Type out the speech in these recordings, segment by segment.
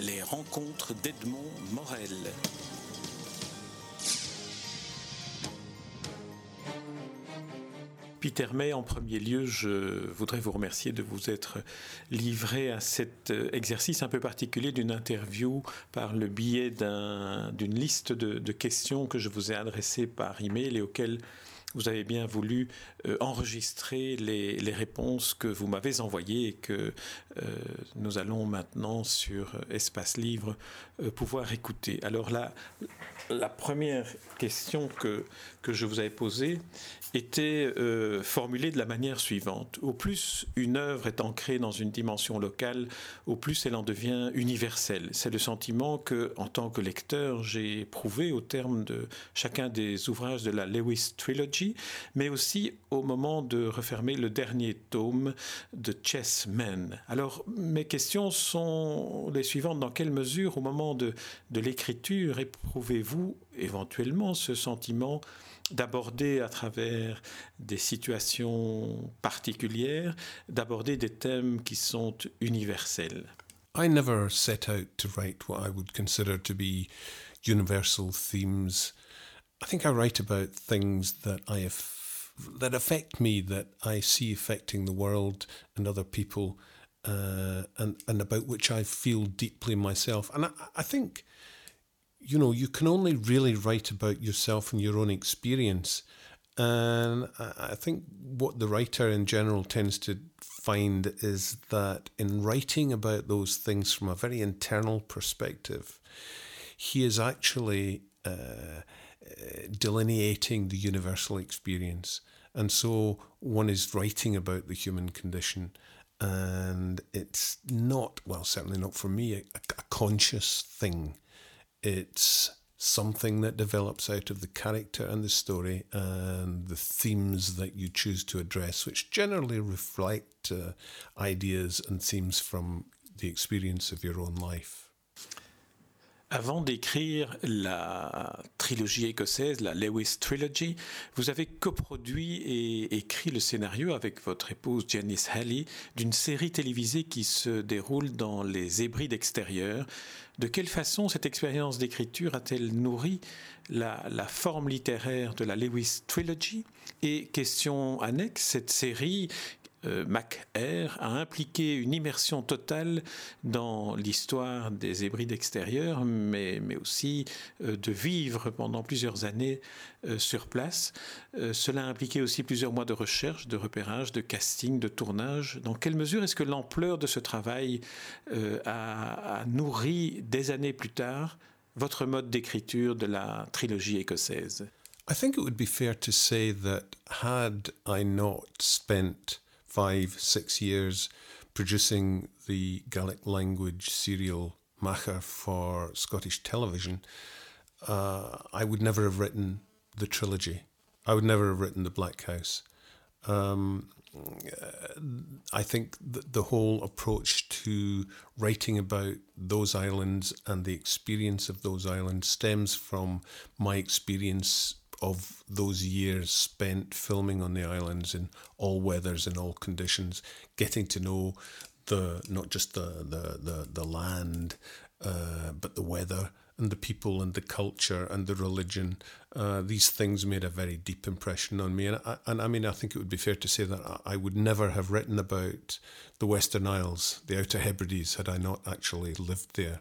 les rencontres d'Edmond Morel. Peter May, en premier lieu, je voudrais vous remercier de vous être livré à cet euh, exercice un peu particulier d'une interview par le biais d'une liste de, de, questions que je vous ai adressées par email et auxquelles vous avez bien voulu euh, enregistrer les, réponses que vous m'avez envoyées et que euh, nous allons maintenant sur Espace Livre euh, pouvoir écouter. Alors là, la première question que, que je vous avais posée était euh, formulée de la manière suivante. Au plus une œuvre est ancrée dans une dimension locale, au plus elle en devient universelle. C'est le sentiment que, en tant que lecteur, j'ai éprouvé au terme de chacun des ouvrages de la Lewis Trilogy, mais aussi au moment de refermer le dernier tome de Chessmen. Alors, mes questions sont les suivantes. Dans quelle mesure, au moment de, de l'écriture, éprouvez-vous éventuellement ce sentiment d'aborder à travers des situations particulières, d'aborder des thèmes qui sont universels? I never set out to write what I would consider to be universal themes. I think I write about things that I that affect me, that I see affecting the world and other people, uh, and and about which I feel deeply myself. And I, I think you know, you can only really write about yourself and your own experience. And I think what the writer in general tends to find is that in writing about those things from a very internal perspective, he is actually uh, delineating the universal experience. And so one is writing about the human condition. And it's not, well, certainly not for me, a, a conscious thing it's something that develops out of the character and the story and the themes that you choose to address, which generally reflect uh, ideas and themes from the experience of your own life. Avant d'écrire la trilogie écossaise, la Lewis Trilogy, vous avez coproduit et écrit le scénario avec votre épouse Janice Halley d'une série télévisée qui se déroule dans les Hébrides extérieures. De quelle façon cette expérience d'écriture a-t-elle nourri la, la, forme littéraire de la Lewis Trilogy? Et question annexe, cette série euh, Mac Air a impliqué une immersion totale dans l'histoire des Hébrides extérieurs, mais, mais aussi euh, de vivre pendant plusieurs années euh, sur place. cela a impliqué aussi plusieurs mois de recherche, de repérage, de casting, de tournage. Dans quelle mesure est-ce que l'ampleur de ce travail a, a nourri des années plus tard votre mode d'écriture de la trilogie écossaise? I think it would be fair to say that had I not spent five, six years producing the Gaelic language serial Machair for Scottish television, uh, I would never have written the trilogy. I would never have written The Black House. Um, I think the whole approach to writing about those islands and the experience of those islands stems from my experience of those years spent filming on the islands in all weathers and all conditions, getting to know the not just the the the, the land, uh, but the weather and the people and the culture and the religion. Uh, these things made a very deep impression on me, and I, and I mean I think it would be fair to say that I would never have written about the Western Isles, the Outer Hebrides, had I not actually lived there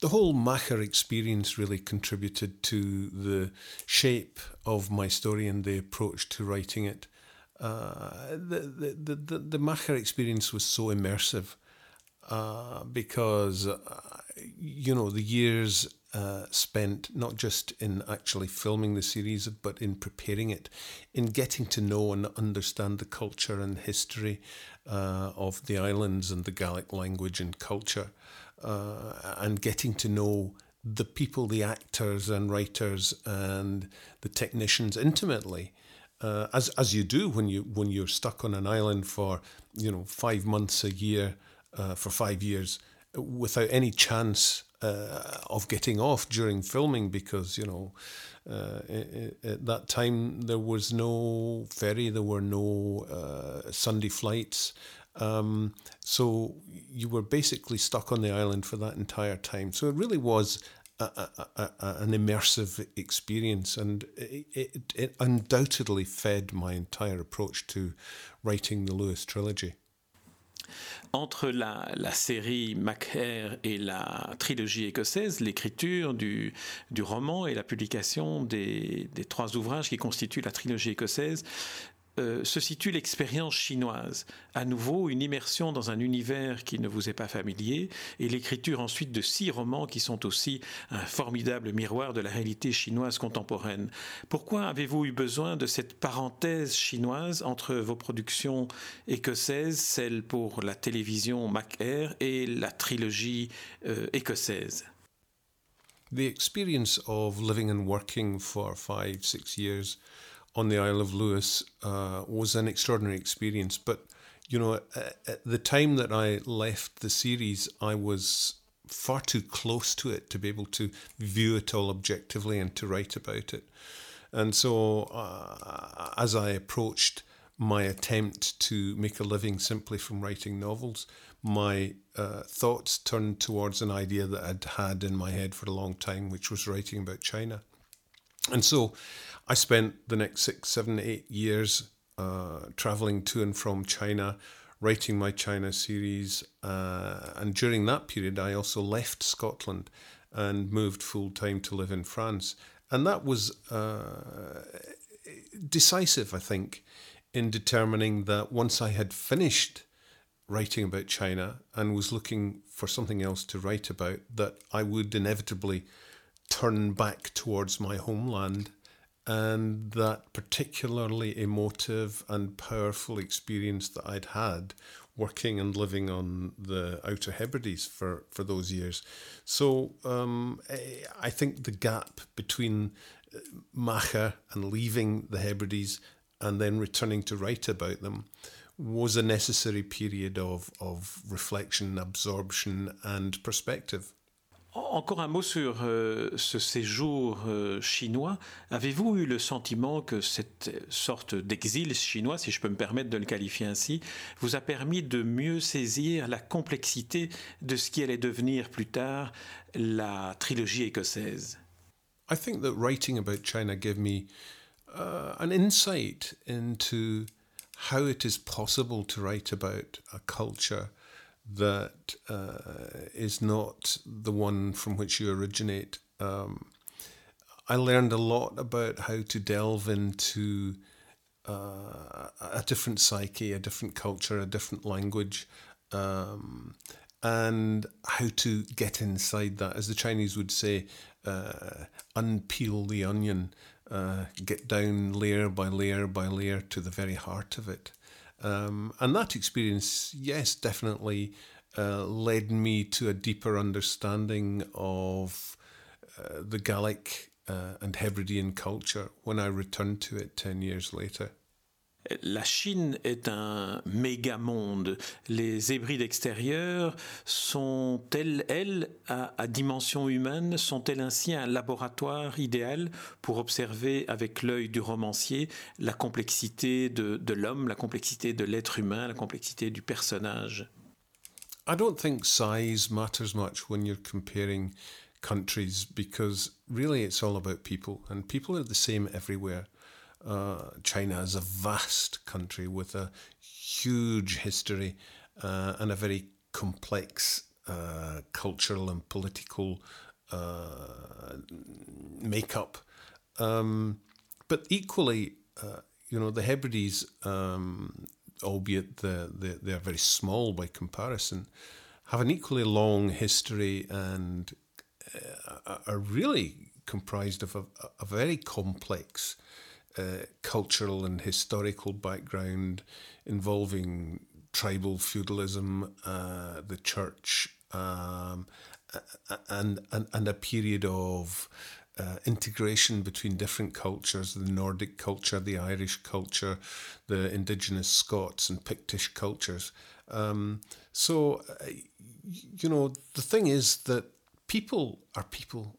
the whole Machair experience really contributed to the shape of my story and the approach to writing it. Uh, the, the, the, the Machair experience was so immersive uh, because, uh, you know, the years uh, spent not just in actually filming the series, but in preparing it, in getting to know and understand the culture and history uh, of the islands and the Gaelic language and culture uh, and getting to know the people, the actors and writers and the technicians intimately. Uh, as as you do when you when you're stuck on an island for you know five months a year uh, for five years without any chance uh, of getting off during filming because you know uh, at that time there was no ferry there were no uh, Sunday flights Um, so you were basically stuck on the island for that entire time. So it really was a, a, a, an immersive experience, and it, it, it undoubtedly fed my entire approach to writing the Lewis trilogy. Entre la, série Macaire et la trilogie écossaise, l'écriture du, roman et la publication des, trois ouvrages qui constituent la trilogie écossaise, euh, se situe l'expérience chinoise. À nouveau, une immersion dans un univers qui ne vous est pas familier, et l'écriture ensuite de six romans qui sont aussi un formidable miroir de la réalité chinoise contemporaine. Pourquoi avez-vous eu besoin de cette parenthèse chinoise entre vos productions écossaises, celle pour la télévision Mac Air et la trilogie euh, écossaise? On the Isle of Lewis uh, was an extraordinary experience. But, you know, at, at the time that I left the series, I was far too close to it to be able to view it all objectively and to write about it. And so, uh, as I approached my attempt to make a living simply from writing novels, my uh, thoughts turned towards an idea that I'd had in my head for a long time, which was writing about China. And so I spent the next six, seven, eight years uh, traveling to and from China, writing my China series. Uh, and during that period, I also left Scotland and moved full time to live in France. And that was uh, decisive, I think, in determining that once I had finished writing about China and was looking for something else to write about, that I would inevitably turn back towards my homeland and that particularly emotive and powerful experience that I'd had working and living on the Outer Hebrides for, for those years. So um, I think the gap between uh, Machair and leaving the Hebrides and then returning to write about them was a necessary period of, of reflection, absorption, and perspective. Encore un mot sur euh, ce séjour euh, chinois. Avez-vous eu le sentiment que cette sorte d'exil chinois, si je peux me permettre de le qualifier ainsi, vous a permis de mieux saisir la complexité de ce qui allait devenir plus tard la trilogie écossaise? I think that writing about China gave me uh, an insight into how it is possible to write about a culture that uh, is not the one from which you originate. Um, I learned a lot about how to delve into uh, a different psyche, a different culture, a different language, um, and how to get inside that. As the Chinese would say, uh, unpeel the onion, uh, get down layer by layer by layer to the very heart of it. Um, and that experience, yes, definitely uh, led me to a deeper understanding of uh, the Gaelic uh, and Hebridean culture when I returned to it 10 years later. La Chine est un méga monde. Les Hébrides extérieures sont-elles, elles, à, à, dimension humaine, sont-elles ainsi un laboratoire idéal pour observer avec l'œil du romancier la complexité de, de l'homme, la complexité de l'être humain, la complexité du personnage? I don't think size matters much when you're comparing countries because really it's all about people and people are the same everywhere. Uh, China is a vast country with a huge history uh, and a very complex uh, cultural and political uh, makeup. Um, but equally, uh, you know, the Hebrides, um, albeit the, the, they're very small by comparison, have an equally long history and uh, are really comprised of a, a very complex uh, cultural and historical background involving tribal feudalism, uh, the church, um, and, and and a period of uh, integration between different cultures the Nordic culture, the Irish culture, the indigenous Scots and Pictish cultures. Um, so, uh, you know, the thing is that people are people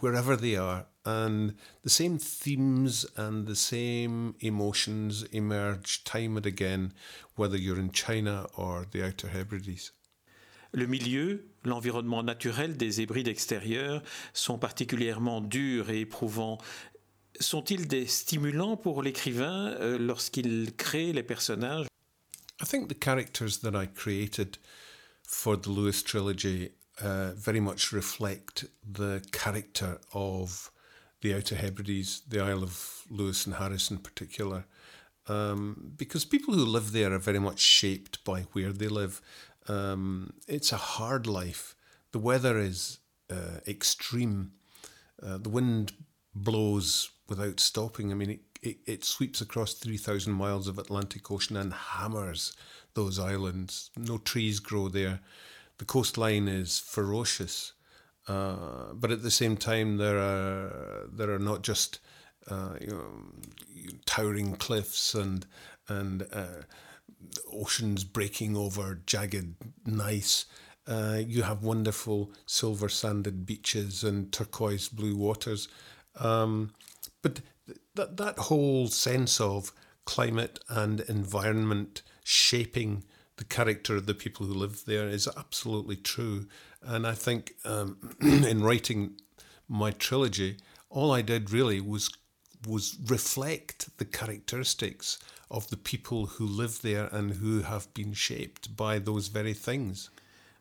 wherever they are, and the same themes and the same emotions emerge time and again, whether you're in China or the Outer Hebrides. Le milieu, l'environnement naturel des Hébrides extérieurs sont particulièrement durs et éprouvants. Sont-ils des stimulants pour l'écrivain euh, lorsqu'il crée les personnages? I think the characters that I created for the Lewis trilogy uh, very much reflect the character of the Outer Hebrides, the Isle of Lewis and Harris in particular, um, because people who live there are very much shaped by where they live. Um, it's a hard life. The weather is uh, extreme. Uh, the wind blows without stopping. I mean, it, it, it sweeps across 3,000 miles of Atlantic Ocean and hammers those islands. No trees grow there. The coastline is ferocious. Uh, but at the same time, there are there are not just uh, you know, towering cliffs and and uh, oceans breaking over jagged gneiss. Uh, you have wonderful silver sanded beaches and turquoise blue waters. Um, but that that whole sense of climate and environment shaping the character of the people who live there is absolutely true. And I think um, in writing my trilogy, all I did really was was reflect the characteristics of the people who live there and who have been shaped by those very things.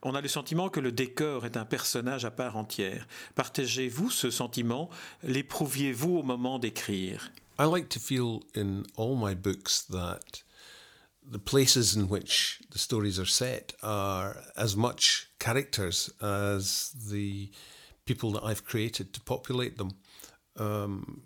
On a le sentiment que le décor est un personnage à part entière. Partagez-vous ce sentiment L'éprouviez-vous au moment d'écrire I like to feel in all my books that the places in which the stories are set are as much characters as the people that I've created to populate them. Um,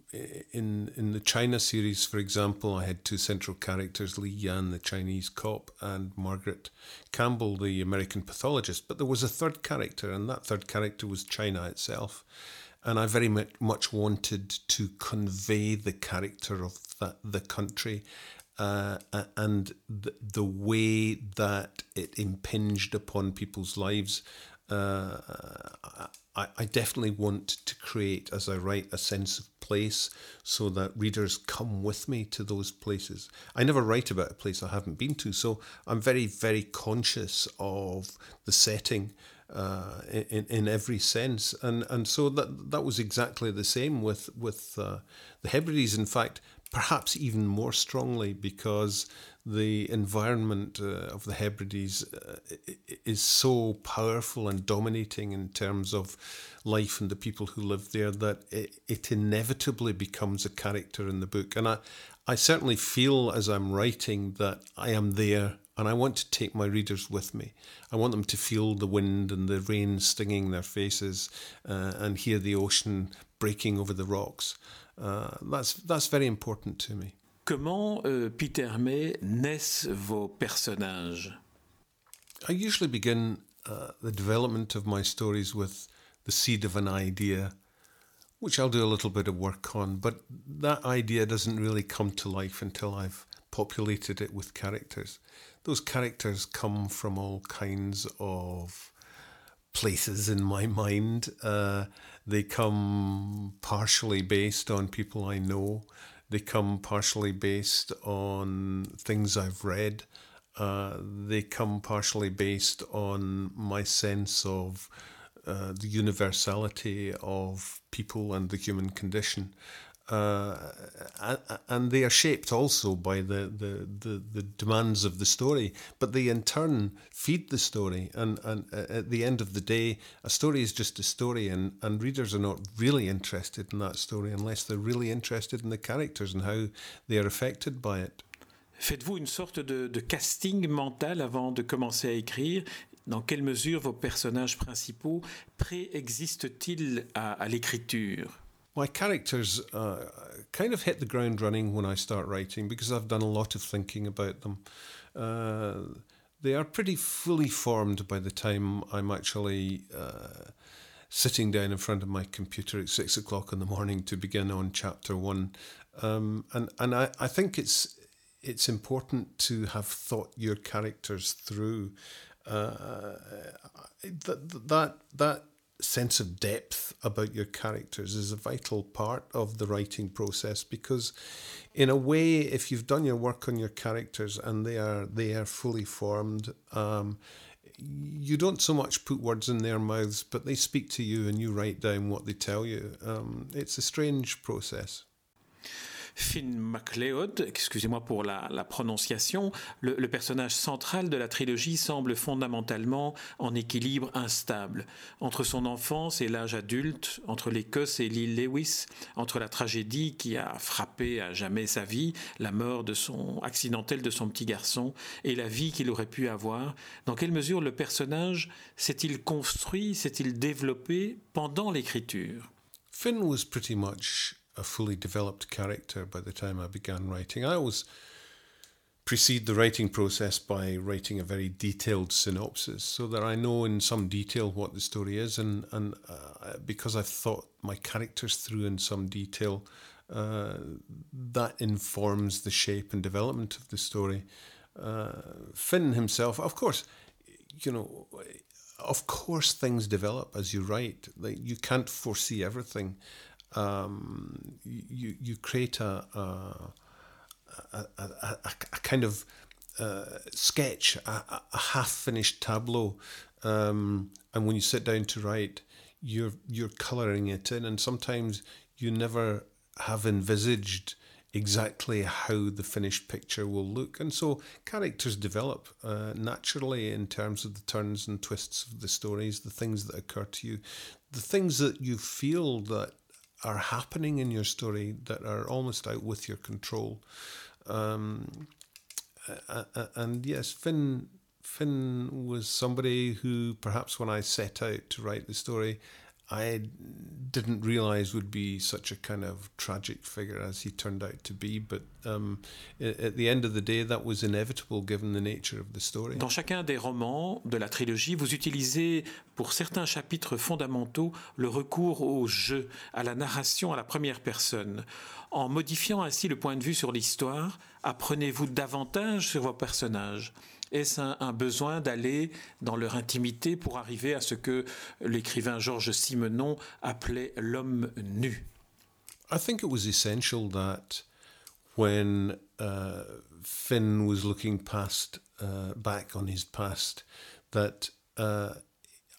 in in the China series, for example, I had two central characters: Li Yan, the Chinese cop, and Margaret Campbell, the American pathologist. But there was a third character, and that third character was China itself. And I very much wanted to convey the character of that, the country uh, and the, the way that it impinged upon people's lives. Uh, I, I definitely want to create, as I write, a sense of place so that readers come with me to those places. I never write about a place I haven't been to, so I'm very, very conscious of the setting. Uh, in in every sense, and and so that that was exactly the same with with uh, the Hebrides. In fact, perhaps even more strongly because the environment uh, of the Hebrides uh, is so powerful and dominating in terms of life and the people who live there that it, it inevitably becomes a character in the book. And I, I certainly feel as I'm writing that I am there and I want to take my readers with me. I want them to feel the wind and the rain stinging their faces uh, and hear the ocean breaking over the rocks. Uh, that's, that's very important to me. Comment, uh, Peter May, naissent vos personnages I usually begin uh, the development of my stories with the seed of an idea, which I'll do a little bit of work on, but that idea doesn't really come to life until I've populated it with characters. Those characters come from all kinds of places in my mind. Uh, they come partially based on people I know. They come partially based on things I've read. Uh, they come partially based on my sense of uh, the universality of people and the human condition uh, and they are shaped also by the, the, the, the, demands of the story, but they in turn feed the story. And, and uh, at the end of the day, a story is just a story, and, and readers are not really interested in that story unless they're really interested in the characters and how they are affected by it. Faites-vous une sorte de, de casting mental avant de commencer à écrire Dans quelle mesure vos personnages principaux préexistent-ils à, à l'écriture my characters uh, kind of hit the ground running when I start writing because I've done a lot of thinking about them. Uh, they are pretty fully formed by the time I'm actually uh, sitting down in front of my computer at six o'clock in the morning to begin on chapter one. Um, and and I, I think it's it's important to have thought your characters through. Uh, that that that sense of depth about your characters is a vital part of the writing process because in a way if you've done your work on your characters and they are they are fully formed um, you don't so much put words in their mouths but they speak to you and you write down what they tell you. Um, it's a strange process Finn MacLeod, excusez-moi pour la, prononciation, le, personnage central de la trilogie semble fondamentalement en équilibre instable entre son enfance et l'âge adulte, entre l'Écosse et l'île Lewis, entre la tragédie qui a frappé à jamais sa vie, la mort de son accidentelle de son petit garçon et la vie qu'il aurait pu avoir. Dans quelle mesure le personnage s'est-il construit, s'est-il développé pendant l'écriture? Finn was pretty much a fully developed character by the time I began writing. I always precede the writing process by writing a very detailed synopsis so that I know in some detail what the story is, and and uh, because I've thought my characters through in some detail, uh, that informs the shape and development of the story. Uh, Finn himself, of course, you know, of course things develop as you write. Like you can't foresee everything um, you you create a a, a, a, a kind of uh, sketch, a, a half finished tableau, um, and when you sit down to write, you're you're colouring it in, and sometimes you never have envisaged exactly how the finished picture will look. And so characters develop uh, naturally in terms of the turns and twists of the stories, the things that occur to you, the things that you feel that are happening in your story that are almost out with your control. Um, and yes, Finn Finn was somebody who perhaps when I set out to write the story, I didn't realize would be such a kind of tragic figure as he turned out to be. But um, at the end of the day, that was inevitable given the nature of the story. Dans chacun des romans de la trilogie, vous utilisez pour certains chapitres fondamentaux le recours au jeu, à la narration à la première personne. En modifiant ainsi le point de vue sur l'histoire, apprenez-vous davantage sur vos personnages? Est-ce un, besoin d'aller dans leur intimité pour arriver à ce que l'écrivain Georges Simenon appelait l'homme nu? I think it was essential that when uh, Finn was looking past uh, back on his past, that uh,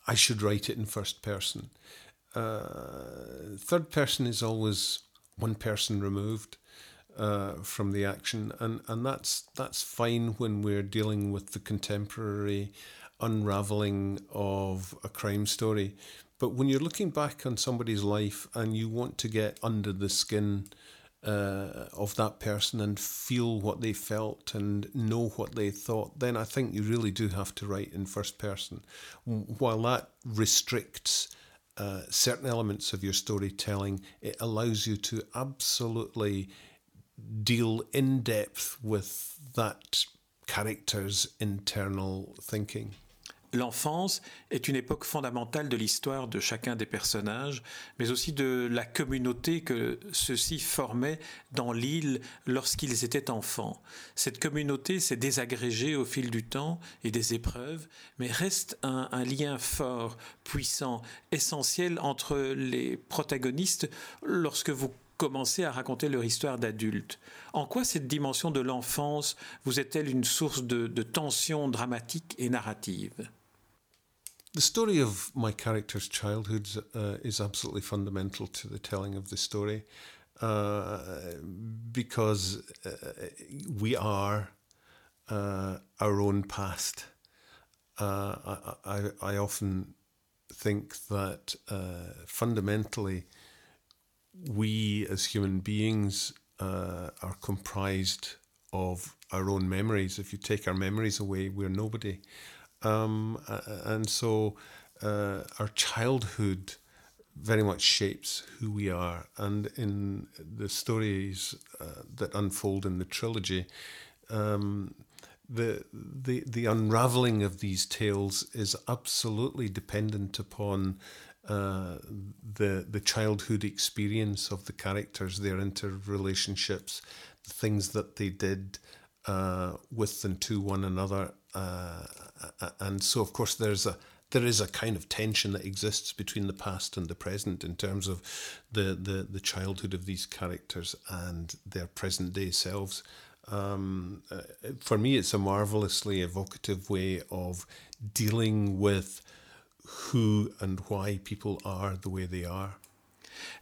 I should write it in first person. Uh, third person is always one person removed. Uh, from the action, and and that's that's fine when we're dealing with the contemporary unraveling of a crime story. But when you're looking back on somebody's life and you want to get under the skin uh, of that person and feel what they felt and know what they thought, then I think you really do have to write in first person. While that restricts uh, certain elements of your storytelling, it allows you to absolutely deal in depth with that character's internal thinking? L'enfance est une époque fondamentale de l'histoire de chacun des personnages, mais aussi de la communauté que ceux-ci formaient dans l'île lorsqu'ils étaient enfants. Cette communauté s'est désagrégée au fil du temps et des épreuves, mais reste un, un lien fort, puissant, essentiel entre les protagonistes lorsque vous commencer à raconter leur histoire d'adulte. En quoi cette dimension de l'enfance vous est-elle une source de, de tension dramatique et narrative? The story of my character's childhood uh, is absolutely fundamental to the telling of the story uh, because uh, we are uh, our own past. Uh, I, I, I, often think that uh, fundamentally we as human beings uh, are comprised of our own memories. If you take our memories away, we're nobody. Um, and so uh, our childhood very much shapes who we are. And in the stories uh, that unfold in the trilogy, um, the, the the unraveling of these tales is absolutely dependent upon uh, the the childhood experience of the characters, their interrelationships, the things that they did uh, with and to one another, uh, and so of course there's a there is a kind of tension that exists between the past and the present in terms of the the, the childhood of these characters and their present day selves. Um, uh, for me, it's a marvelously evocative way of dealing with who and why people are the way they are.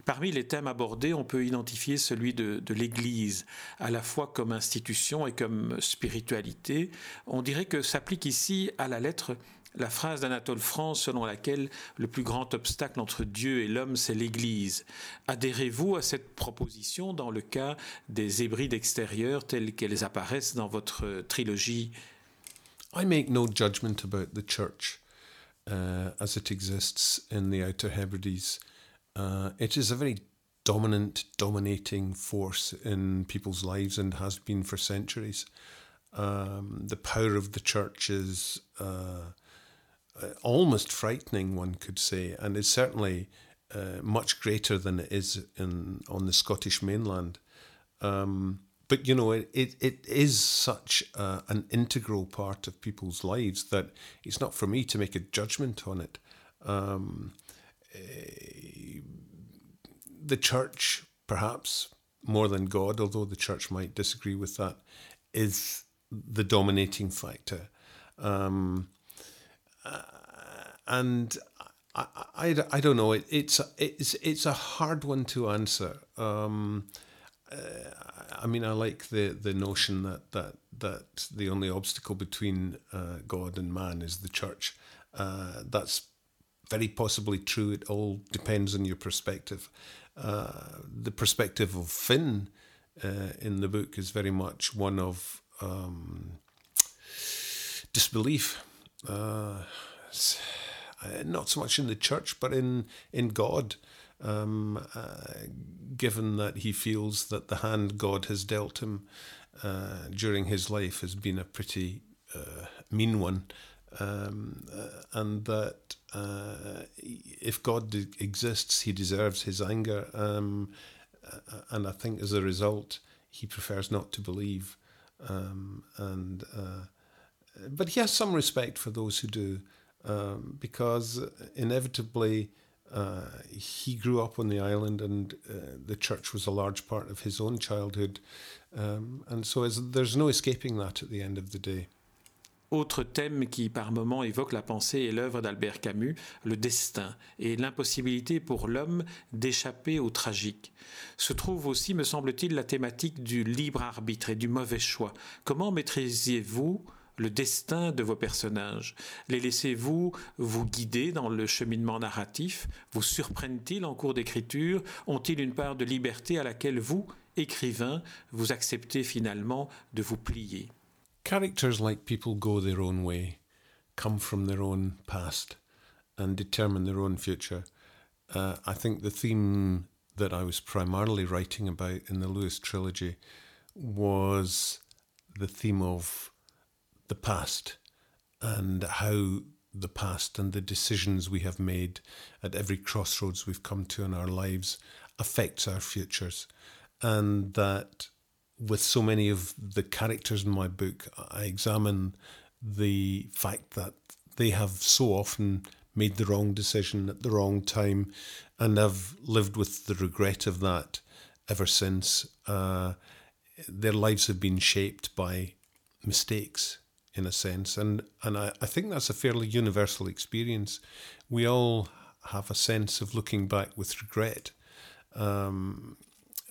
Parmi les thèmes abordés, on peut identifier celui de, de l'Église, à la fois comme institution et comme spiritualité. On dirait que s'applique ici à la lettre la phrase d'Anatole France selon laquelle le plus grand obstacle entre Dieu et l'homme, c'est l'Église. Adhérez-vous à cette proposition dans le cas des hébrides extérieures telles qu'elles apparaissent dans votre trilogie? I make no judgment about the church uh, as it exists in the Outer Hebrides. Uh, it is a very dominant, dominating force in people's lives and has been for centuries. Um, the power of the church is uh, almost frightening, one could say, and is certainly uh, much greater than it is in on the Scottish mainland. Um, but you know, it, it, it is such uh, an integral part of people's lives that it's not for me to make a judgment on it. Um, uh, the church, perhaps more than God, although the church might disagree with that, is the dominating factor. Um, and I, I, I don't know. It, it's it's it's a hard one to answer. Um, uh, I mean, I like the, the notion that, that that the only obstacle between uh, God and man is the church. Uh, that's very possibly true. It all depends on your perspective. Uh, the perspective of Finn uh, in the book is very much one of um, disbelief. Uh, uh, not so much in the church, but in in God. Um, uh, given that he feels that the hand God has dealt him uh, during his life has been a pretty uh, mean one, um, uh, and that uh, if God exists, he deserves his anger. Um, and I think as a result, he prefers not to believe. Um, and but he has some respect for those who do um, because inevitably uh, he grew up on the island and uh, the church was a large part of his own childhood. Um, and so there's no escaping that at the end of the day. Autre thème qui par moments évoque la pensée et l'œuvre d'Albert Camus, le destin et l'impossibilité pour l'homme d'échapper au tragique. Se trouve aussi, me semble-t-il, la thématique du libre arbitre et du mauvais choix. Comment maîtrisiez-vous le destin de vos personnages. Les laissez-vous vous guider dans le cheminement narratif? Vous surprennent-ils en cours d'écriture? Ont-ils une part de liberté à laquelle vous, écrivain, vous acceptez finalement de vous plier? Characters like people go their own way, come from their own past and determine their own future. Uh, I think the theme that I was primarily writing about in the Lewis trilogy was the theme of the past and how the past and the decisions we have made at every crossroads we've come to in our lives affects our futures. And that with so many of the characters in my book, I examine the fact that they have so often made the wrong decision at the wrong time and have lived with the regret of that ever since. Uh, their lives have been shaped by mistakes in a sense. And and I, I think that's a fairly universal experience. We all have a sense of looking back with regret, um,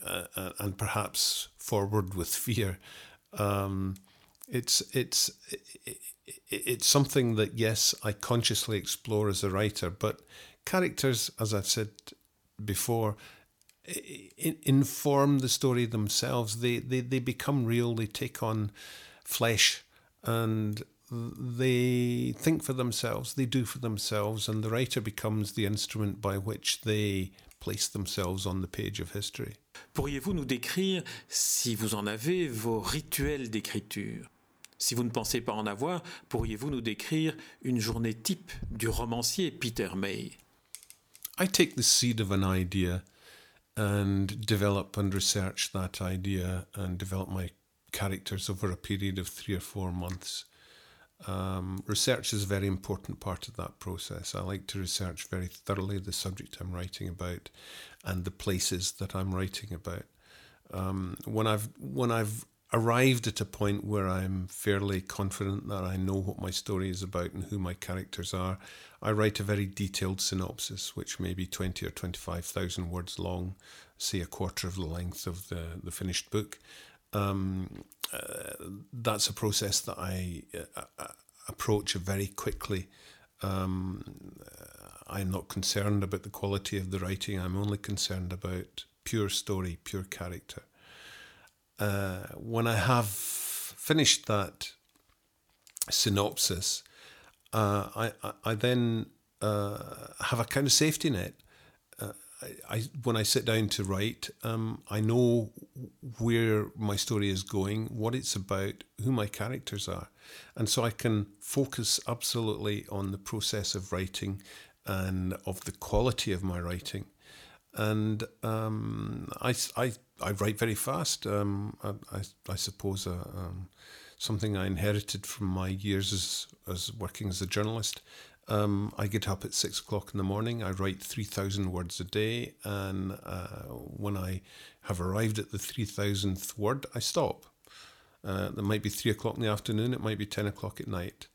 uh, and perhaps forward with fear. Um, it's it's it's something that yes, I consciously explore as a writer, but characters, as I've said before, inform the story themselves. They they they become real. They take on flesh and they think for themselves, they do for themselves, and the writer becomes the instrument by which they place themselves on the page of history. Pourriez-vous nous décrire, si vous en avez, vos rituels d'écriture Si vous ne pensez pas en avoir, pourriez-vous nous décrire une journée type du romancier Peter May I take the seed of an idea and develop and research that idea and develop my characters over a period of three or four months. Um, research is a very important part of that process. I like to research very thoroughly the subject I'm writing about and the places that I'm writing about. Um, when I've when I've arrived at a point where I'm fairly confident that I know what my story is about and who my characters are, I write a very detailed synopsis, which may be 20 or 25,000 words long, say a quarter of the length of the, the finished book. Um, uh, that's a process that I uh, uh approach very quickly. Um, I'm not concerned about the quality of the writing, I'm only concerned about pure story, pure character. Uh, when I have finished that synopsis, uh, I, I, I then uh, have a kind of safety net. I, I, when I sit down to write, um, I know where my story is going, what it's about, who my characters are, and so I can focus absolutely on the process of writing and of the quality of my writing and um, I, I, I write very fast. Um, I, I, I, suppose uh, um, something I inherited from my years as, as working as a journalist. Um, I get up at six o'clock in the morning. I write 3,000 words a day. And uh, when I have arrived at the 3,000th word, I stop. Uh, it might be three o'clock in the afternoon, it might be 10 o'clock at night.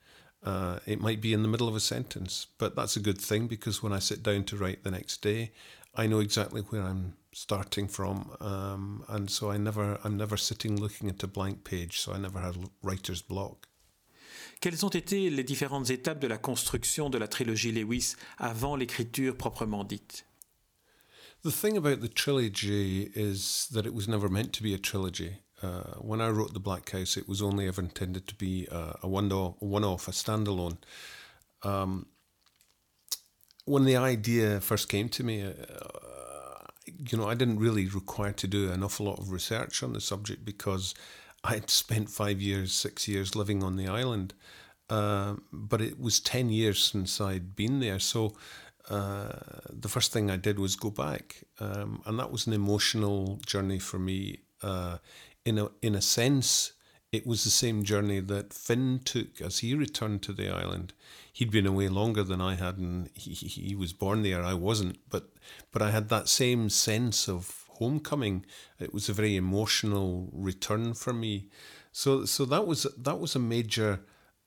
Uh, it might be in the middle of a sentence, but that's a good thing because when I sit down to write the next day, I know exactly where I'm starting from, um, and so I never, I'm never sitting looking at a blank page, so I never had writer's block. Quelles ont été les différentes étapes de la construction de la trilogie Lewis avant l'écriture proprement dite The thing about the trilogy is that it was never meant to be a trilogy. Uh, when I wrote The Black House, it was only ever intended to be a, a one-off, a standalone. Um, when the idea first came to me, uh, you know, I didn't really require to do an awful lot of research on the subject because I'd spent five years, six years living on the island. Uh, but it was 10 years since I'd been there. So uh, the first thing I did was go back. Um, and that was an emotional journey for me. Uh, in, a, in a sense, it was the same journey that Finn took as he returned to the island he'd been away longer than I had, and he, he was born there. I wasn't, but but I had that same sense of homecoming. It was a very emotional return for me. So so that was that was a major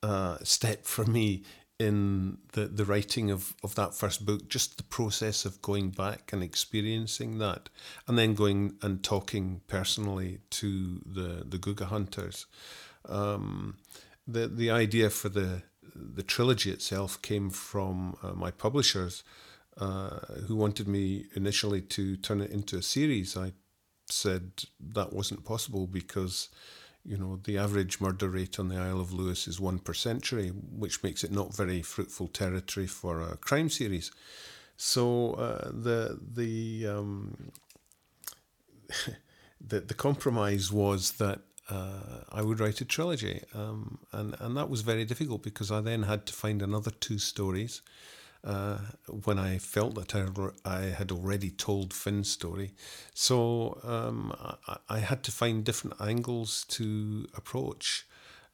uh, step for me in the, the writing of, of that first book, just the process of going back and experiencing that, and then going and talking personally to the, the Guga hunters. Um, the the idea for the the trilogy itself came from uh, my publishers, uh, who wanted me initially to turn it into a series. I said that wasn't possible because, you know, the average murder rate on the Isle of Lewis is one per century, which makes it not very fruitful territory for a crime series. So uh, the the um, the the compromise was that uh, I would write a trilogy, um, and and that was very difficult because I then had to find another two stories. Uh, when I felt that I, I had already told Finn's story, so um, I, I, had to find different angles to approach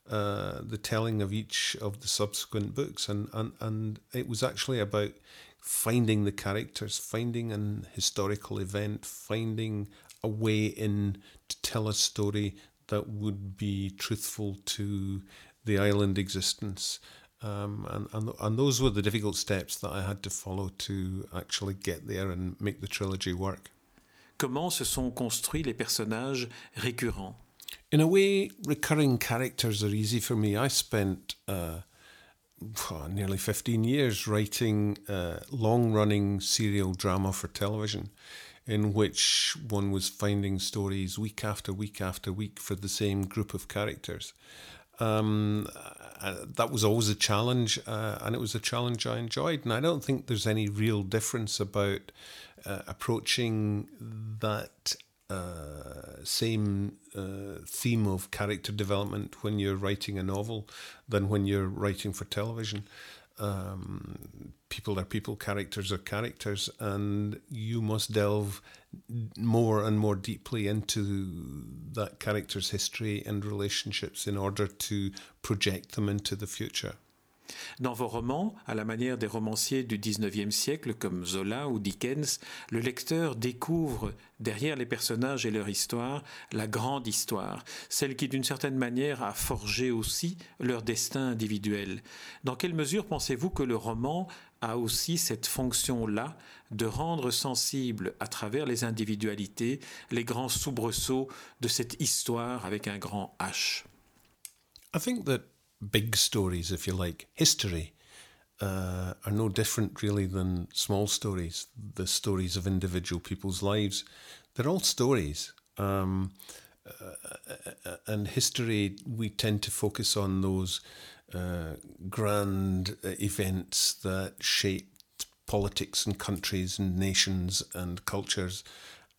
uh, the telling of each of the subsequent books, and, and and it was actually about finding the characters, finding an historical event, finding a way in to tell a story that would be truthful to the island existence. Um, and, and, and those were the difficult steps that I had to follow to actually get there and make the trilogy work. Comment se sont construits les personnages récurrents? In a way, recurring characters are easy for me. I spent uh, nearly 15 years writing uh, long running serial drama for television in which one was finding stories week after week after week for the same group of characters. Um, uh, that was always a challenge, uh, and it was a challenge I enjoyed. And I don't think there's any real difference about uh, approaching that uh, same uh, theme of character development when you're writing a novel than when you're writing for television. Um, people are people, characters are characters, and you must delve more and more deeply into that character's history and relationships in order to project them into the future. Dans vos romans, à la manière des romanciers du XIXe siècle comme Zola ou Dickens, le lecteur découvre derrière les personnages et leur histoire la grande histoire, celle qui d'une certaine manière a forgé aussi leur destin individuel. Dans quelle mesure pensez-vous que le roman a aussi cette fonction-là de rendre sensible à travers les individualités les grands soubresauts de cette histoire avec un grand H I think that big stories, if you like, history, uh, are no different really than small stories, the stories of individual people's lives. They're all stories. Um, uh, and history, we tend to focus on those uh, grand events that shaped politics and countries and nations and cultures.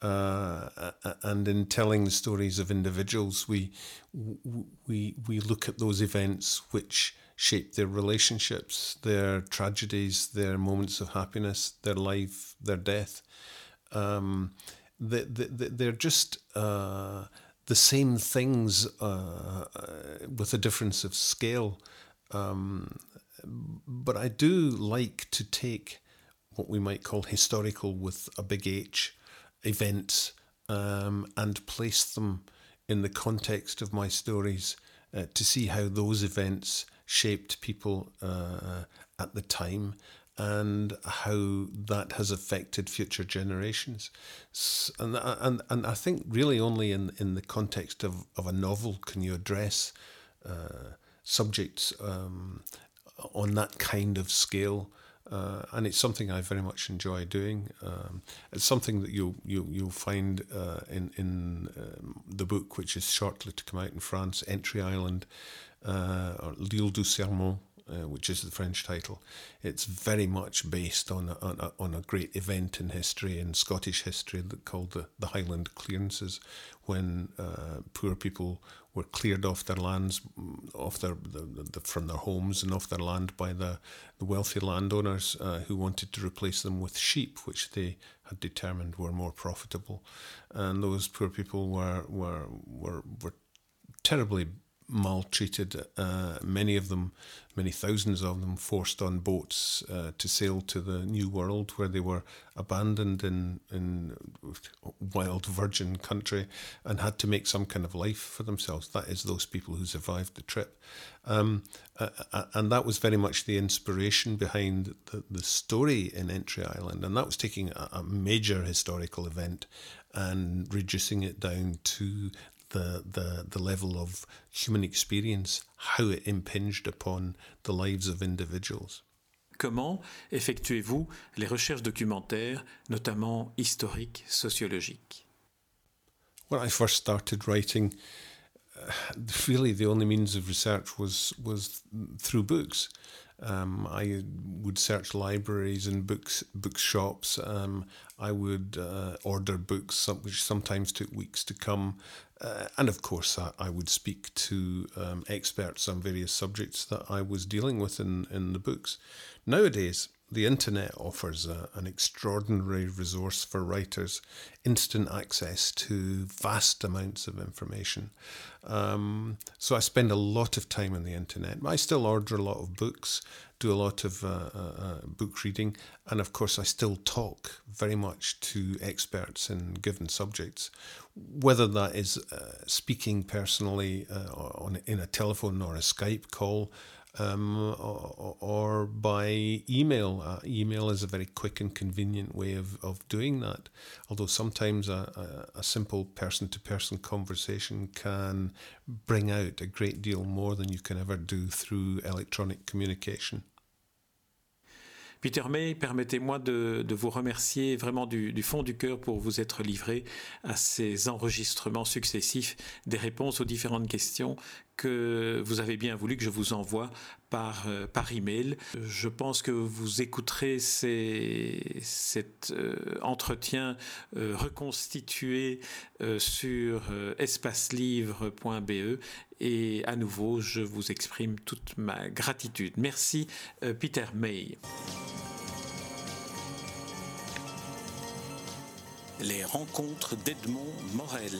Uh, and in telling the stories of individuals, we we we look at those events which shape their relationships, their tragedies, their moments of happiness, their life, their death. Um, they, they, they're just uh, the same things uh, with a difference of scale. Um, but I do like to take what we might call historical with a big H events um, and place them in the context of my stories uh, to see how those events shaped people uh, at the time and how that has affected future generations. And, and, and I think really only in, in the context of, of a novel can you address uh, subjects um, on that kind of scale uh, and it's something I very much enjoy doing. Um, it's something that you'll you, you'll find uh, in in um, the book, which is shortly to come out in France, Entry Island, uh, or L'Île du Serment, uh, which is the French title. It's very much based on a, on, a, on a great event in history, in Scottish history, called the, the Highland Clearances, when uh, poor people were cleared off their lands, off their the, the, from their homes and off their land by the, the wealthy landowners uh, who wanted to replace them with sheep, which they had determined were more profitable, and those poor people were were were, were terribly maltreated. Uh, many of them, many thousands of them, forced on boats uh, to sail to the New World, where they were abandoned in in wild virgin country and had to make some kind of life for themselves. That is those people who survived the trip, um, uh, and that was very much the inspiration behind the, the story in Entry Island, and that was taking a, a major historical event and reducing it down to the, the, the level of human experience, how it impinged upon the lives of individuals. Comment effectuez-vous les recherches documentaires, notamment historiques, sociologiques When I first started writing, really the only means of research was was through books. Um, I would search libraries and books bookshops. Um, I would uh, order books, which sometimes took weeks to come. Uh, and of course, I, I would speak to um, experts on various subjects that I was dealing with in, in the books. Nowadays, the internet offers a, an extraordinary resource for writers, instant access to vast amounts of information. Um, so I spend a lot of time on the internet. I still order a lot of books, do a lot of uh, uh, uh, book reading, and of course, I still talk very much to experts in given subjects, whether that is uh, speaking personally uh, on in a telephone or a Skype call um, or, or, by email. Uh, email is a very quick and convenient way of, of doing that. Although sometimes a, a, a simple person to person conversation can bring out a great deal more than you can ever do through electronic communication. Peter May, permettez-moi de, vous remercier vraiment du, fond du cœur pour vous être livré à ces enregistrements successifs des réponses aux différentes questions que vous avez bien voulu que je vous envoie par, par email. Je pense que vous écouterez cet entretien reconstitué sur espacelivre.be et à nouveau, je vous exprime toute ma gratitude. Merci Peter May. Les rencontres d'Edmond Morel.